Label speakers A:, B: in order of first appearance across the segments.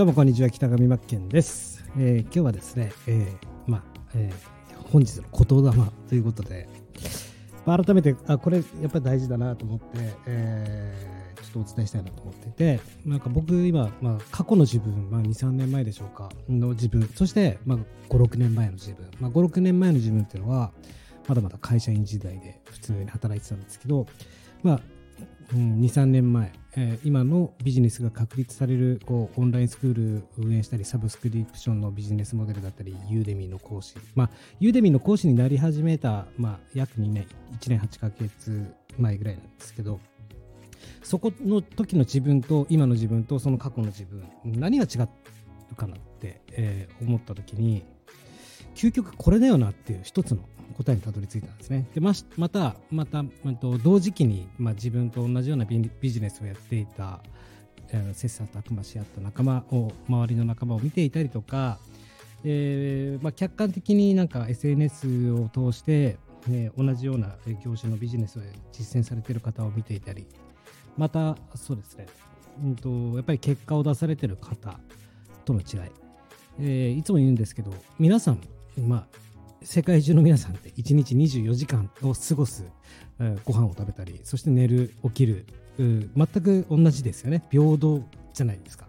A: どうもこんにちは北上真剣です、えー、今日はですね、えー、まあ、えー、本日の言霊ということで、まあ、改めてあこれやっぱり大事だなと思って、えー、ちょっとお伝えしたいなと思っていてなんか僕今、まあ、過去の自分、まあ、23年前でしょうかの自分そして、まあ、56年前の自分、まあ、56年前の自分っていうのはまだまだ会社員時代で普通に働いてたんですけど、まあ、うん、23年前、えー、今のビジネスが確立されるこうオンラインスクール運営したりサブスクリプションのビジネスモデルだったりユーデミーの講師。まあユーデミーの講師になり始めた、まあ、約2年1年8ヶ月前ぐらいなんですけどそこの時の自分と今の自分とその過去の自分何が違うかなって、えー、思った時に究極これだよなっていう一つの答えにたどり着いたんですね。でままた、また、と同時期に、まあ、自分と同じようなビジネスをやっていた、えー、切磋琢磨し合った仲間を、周りの仲間を見ていたりとか、えーまあ、客観的になんか SNS を通して、ね、同じような業種のビジネスを実践されている方を見ていたり、また、そうですね、うんと、やっぱり結果を出されてる方との違い、えー、いつも言うんですけど、皆さん、まあ、世界中の皆さんって1日24時間を過ごす、えー、ご飯を食べたりそして寝る起きる全く同じですよね。平等じゃないですか。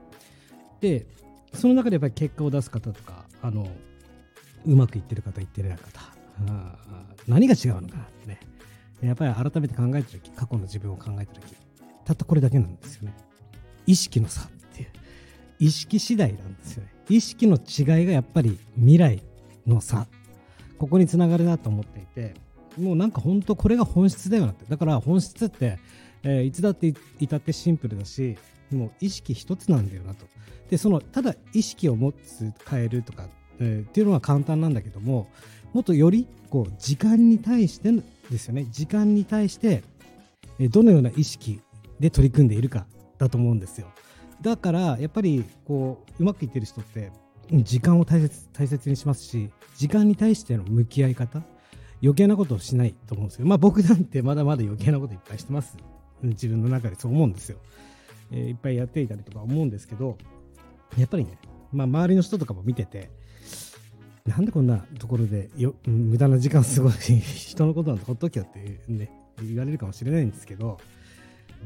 A: でその中でやっぱり結果を出す方とかあのうまくいってる方いってない方何が違うのかなってね。やっぱり改めて考えた時過去の自分を考えた時たったこれだけなんですよね。意識の差っていう意識次第なんですよね。意識の違いがやっぱり未来の差ここにつながるなと思っていてもうなんか本当これが本質だよなって。だから本質って、えー、いつだって至ってシンプルだしもう意識一つなんだよなと。でそのただ意識を持つ変えるとか、えー、っていうのは簡単なんだけどももっとよりこう時間に対してですよね。時間に対して、えどのような意識で取り組んでいるかだと思うんですよ。だからやっぱりこううまくいってる人って時間を大切大切にしますし時間に対しての向き合い方余計なことをしないと思うんですよ。まあ僕なんてまだまだ余計なこといっぱいしてます。自分の中でそう思うんですよ、えー、いっぱいやっていたりとか思うんですけどやっぱりね、まあ、周りの人とかも見ててなんでこんなところでよ無駄な時間過ごし人のことなんてほっときゃってね言われるかもしれないんですけど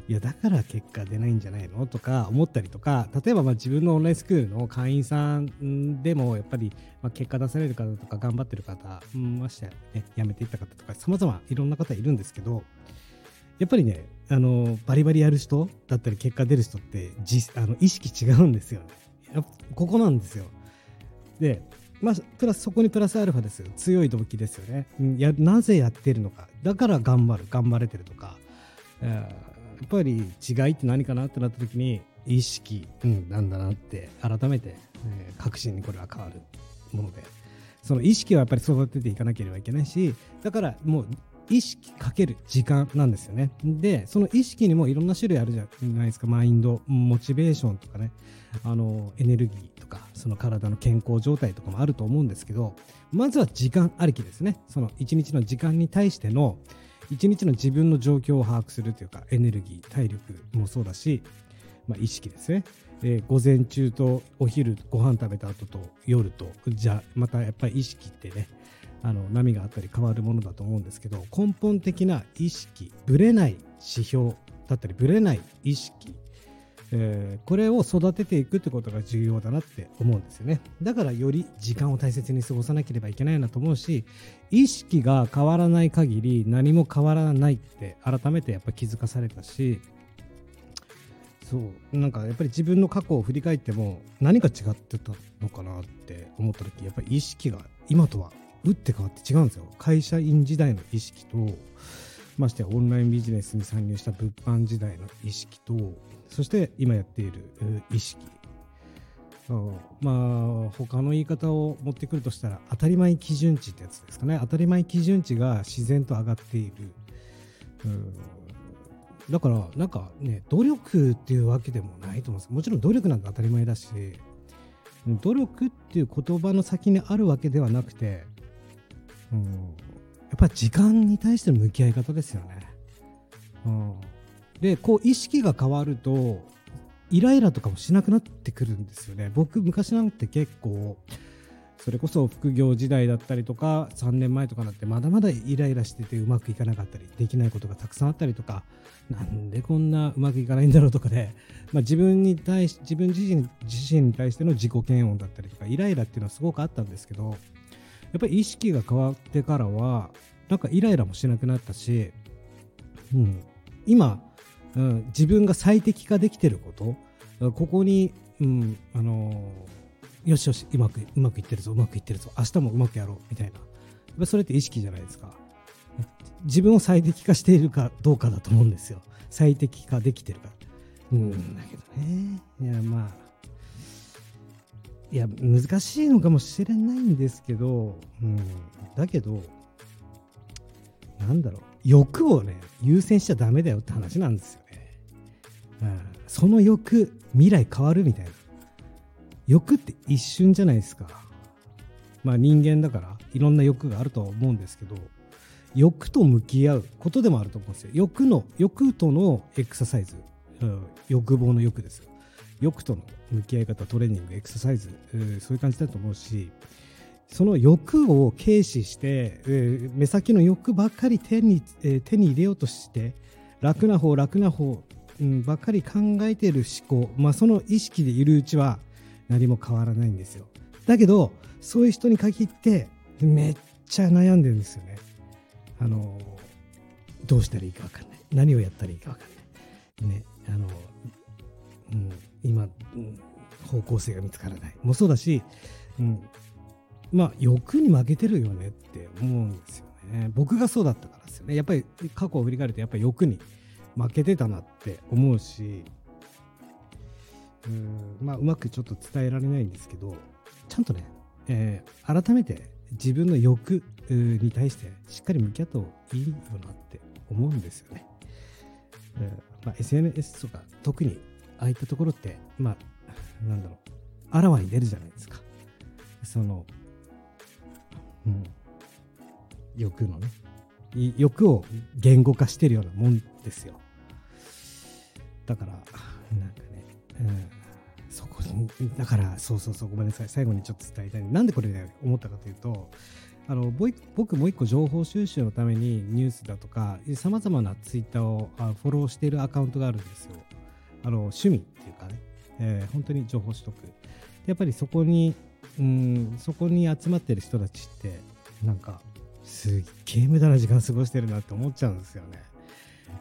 A: いやだから結果出ないんじゃないの？とか思ったりとか例えばま自分のオンラインスクールの会員さんでもやっぱりま結果出される方とか頑張ってる方、ましてね、辞めていった方とか様々いろんな方いるんですけどやっぱりねあのバリバリやる人だったり結果出る人って実あの意識違うんですよね。ここなんですよ。でまあ、プラスそこにプラスアルファですよ。強い動機ですよね。やなぜやってるのか。だから頑張る頑張れてるとか、えーっぱり違いって何かなってなった時に意識、うん、なんだなって改めて、え、確信にこれは変わるものでその意識はやっぱり育てていかなければいけないしだからもう意識かける時間なんですよね。で、その意識にもいろんな種類あるじゃないですか。マインド、モチベーションとかね、あの、エネルギーとか、その体の健康状態とかもあると思うんですけど、まずは時間ありきですね。その一日の時間に対しての、一日の自分の状況を把握するというかエネルギー体力もそうだし、まあ、意識ですね。で午前中とお昼ご飯食べた後と夜とじゃあまたやっぱり意識ってねあの波があったり変わるものだと思うんですけど根本的な意識ぶれない指標だったりぶれない意識えー、これを育てていくってことが重要だなって思うんですよね。だからより時間を大切に過ごさなければいけないなと思うし意識が変わらない限り何も変わらないって改めてやっぱ気づかされたしそうなんかやっぱり自分の過去を振り返っても何が違ってたのかなって思った時やっぱり意識が今とは打って変わって違うんですよ。会社員時代の意識とましてオンラインビジネスに参入した物販時代の意識とそして今やっている意識。まあ他の言い方を持ってくるとしたら当たり前基準値ってやつですかね。当たり前基準値が自然と上がっている。だからなんかね努力っていうわけでもないと思うんです。もちろん努力なんて当たり前だし努力っていう言葉の先にあるわけではなくて、うん、っぱり時間に対しての向き合い方ですよね。うんでこう意識が変わるとイライラとかもしなくなってくるんですよね僕昔なんて結構それこそ副業時代だったりとか3年前とかなってまだまだイライラしててうまくいかなかったりできないことがたくさんあったりとかなんでこんなうまくいかないんだろうとかで、まあ、自分に対し自分自身自身に対しての自己嫌悪だったりとかイライラっていうのはすごくあったんですけどやっぱり意識が変わってからはなんかイライラもしなくなったし、うん、今、うん、自分が最適化できてることここに、うんあのーよしよし、うまくうまくいってるぞ、うまくいってるぞ、明日もうまくやろうみたいな、やっぱそれって意識じゃないですか。自分を最適化しているかどうかだと思うんですよ。最適化できてるか。うん、だけどね、いや、まあ、いや、難しいのかもしれないんですけど、うん、だけど、なんだろう、欲をね、優先しちゃダメだよって話なんですよね。うん、その欲、未来変わるみたいな。欲って一瞬じゃないですか。まあ人間だからいろんな欲があるとは思うんですけど、欲と向き合うことでもあると思うんですよ。欲の、欲とのエクササイズ、うん、欲望の欲ですよ。欲との向き合い方、トレーニング、エクササイズ、そういう感じだと思うし、その欲を軽視して、目先の欲ばっかり手に,、手に入れようとして楽な方楽な方、ばっかり考えている思考、まあ、その意識でいるうちは何も変わらないんですよ。だけどそういう人に限ってめっちゃ悩んでるんですよね。あのどうしたらいいか分かんない。何をやったらいいか分かんない。ねあの、うん、今、うん、方向性が見つからない。もそうだし、うん、まあ欲に負けてるよねって思うんですよね。僕がそうだったからですよね。やっぱり過去を振り返るとやっぱり欲に負けてたなって思うしうん。まあ、うまくちょっと伝えられないんですけどちゃんとね、えー、改めて自分の欲に対してしっかり向き合った方がいいよなって思うんですよね。えーまあ、SNS とか特にああいったところってまあ なんだろう。あらわに出るじゃないですか。その、うん、欲のね。欲を言語化してるようなもんですよ。だからなんかねうん、そこだからそうそうそうごめんなさい。最後にちょっと伝えたい。なんでこれね思ったかというとあの僕もう一個情報収集のためにニュースだとかさまざまなツイッターをフォローしているアカウントがあるんですよ。あの趣味っていうかね、えー、本当に情報取得。やっぱりそこにうんそこに集まってる人たちってなんかすっげえ無駄な時間過ごしてるなって思っちゃうんですよね。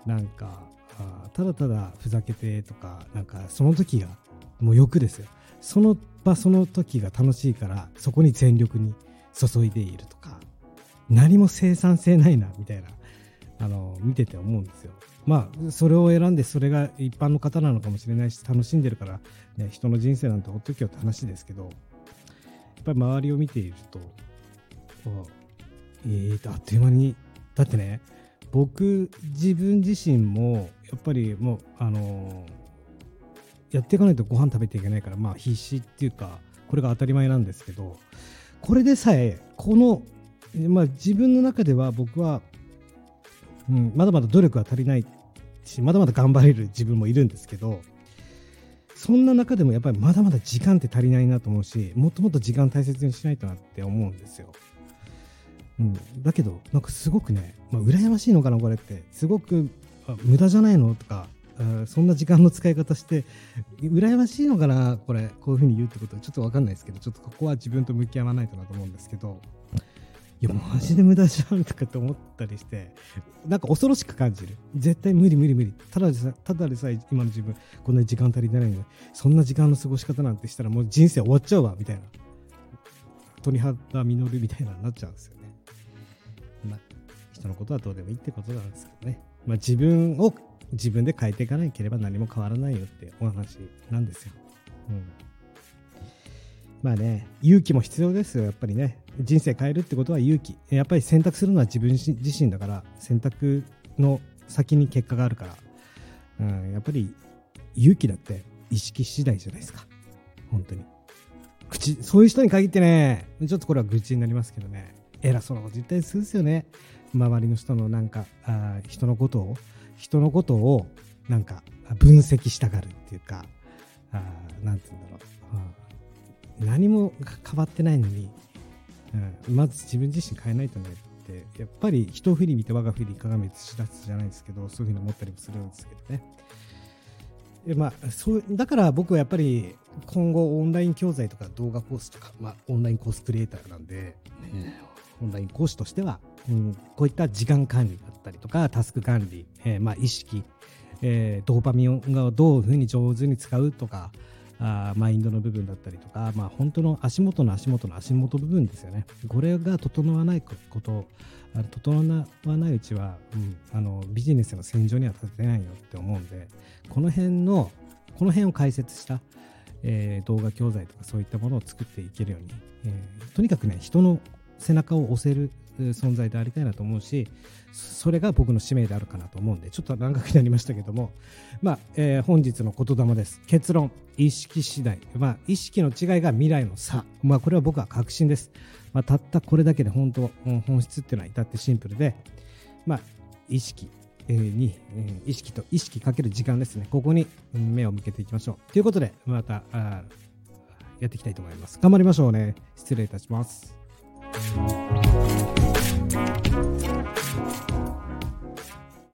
A: なんかあただただふざけてとかなんかその時がもう欲ですよ。その場その時が楽しいからそこに全力に注いでいるとか何も生産性ないなみたいな。あの見てて思うんですよ。まあそれを選んでそれが一般の方なのかもしれないし楽しんでるから、ね、人の人生なんてほっときよって話ですけどやっぱり周りを見ているとえーとあっという間にだってね僕自分自身もやっぱりもうあの、やっていかないとご飯食べていけないからまあ必死っていうかこれが当たり前なんですけどこれでさえこの、まあ、自分の中では僕は、うん、まだまだ努力は足りないしまだまだ頑張れる自分もいるんですけどそんな中でもやっぱりまだまだ時間って足りないなと思うしもっともっと時間大切にしないとなって思うんですよ。うん、だけどなんかすごくね、まあ、羨ましいのかなこれってすごく無駄じゃないのとかそんな時間の使い方して羨ましいのかなこれこういうふうに言うってことはちょっと分かんないですけどちょっとここは自分と向き合わないとなと思うんですけどやマジで無駄じゃんとかって思ったりしてなんか恐ろしく感じる。絶対無理無理無理。ただでさただでさえ今の自分こんなに時間足りてないのにそんな時間の過ごし方なんてしたらもう人生終わっちゃうわみたいな。鳥肌実るみたいなになっちゃうんですよね。まあ人のことはどうでもいいってことなんですけどね。まあ、自分を自分で変えていかなければ何も変わらないよってお話なんですよ。うん、まあね、勇気も必要ですよ、やっぱりね。人生変えるってことは勇気。やっぱり選択するのは自分自身だから、選択の先に結果があるから、うん、やっぱり勇気だって意識次第じゃないですか。本当に。口、そういう人に限ってね、ちょっとこれは愚痴になりますけどね、偉そうなこと言ったりするんですよね。周りの人のなんかあ人のことを人のことをなんか分析したがるっていうかあなんて言うんだろう、あ何も変わってないのに、うん、まず自分自身変えないとねってやっぱり人振り見て我が振り鏡映し出すじゃないですけどそういうふうに思ったりもするんですけどね。まあ、そうだから僕はやっぱり今後オンライン教材とか動画コースとか、まあ、オンラインコースクリエイターなんで、オンライン講師としては、うん、こういった時間管理だったりとかタスク管理、えー、まあ、意識、えー、ドーパミンをどういうふうに上手に使うとかあマインドの部分だったりとか、まあ、本当の足元の足元の足元部分ですよね。これが整わないこと整わないうちは、うん、あのビジネスの戦場には立てないよって思うんでこの辺のこの辺を解説した、えー、動画教材とかそういったものを作っていけるように、えー、とにかくね人の背中を押せる存在でありたいなと思うしそれが僕の使命であるかなと思うんでちょっと長くなりましたけどもまあ、えー、本日の言霊です結論意識次第まあ意識の違いが未来の差まあこれは僕は確信ですまあ、たったこれだけで本当、本質っていうのは至ってシンプルで、まあ、意識に、意識と意識かける時間ですね。ここに目を向けていきましょう。ということで、またやっていきたいと思います。頑張りましょうね。失礼いたします。thank you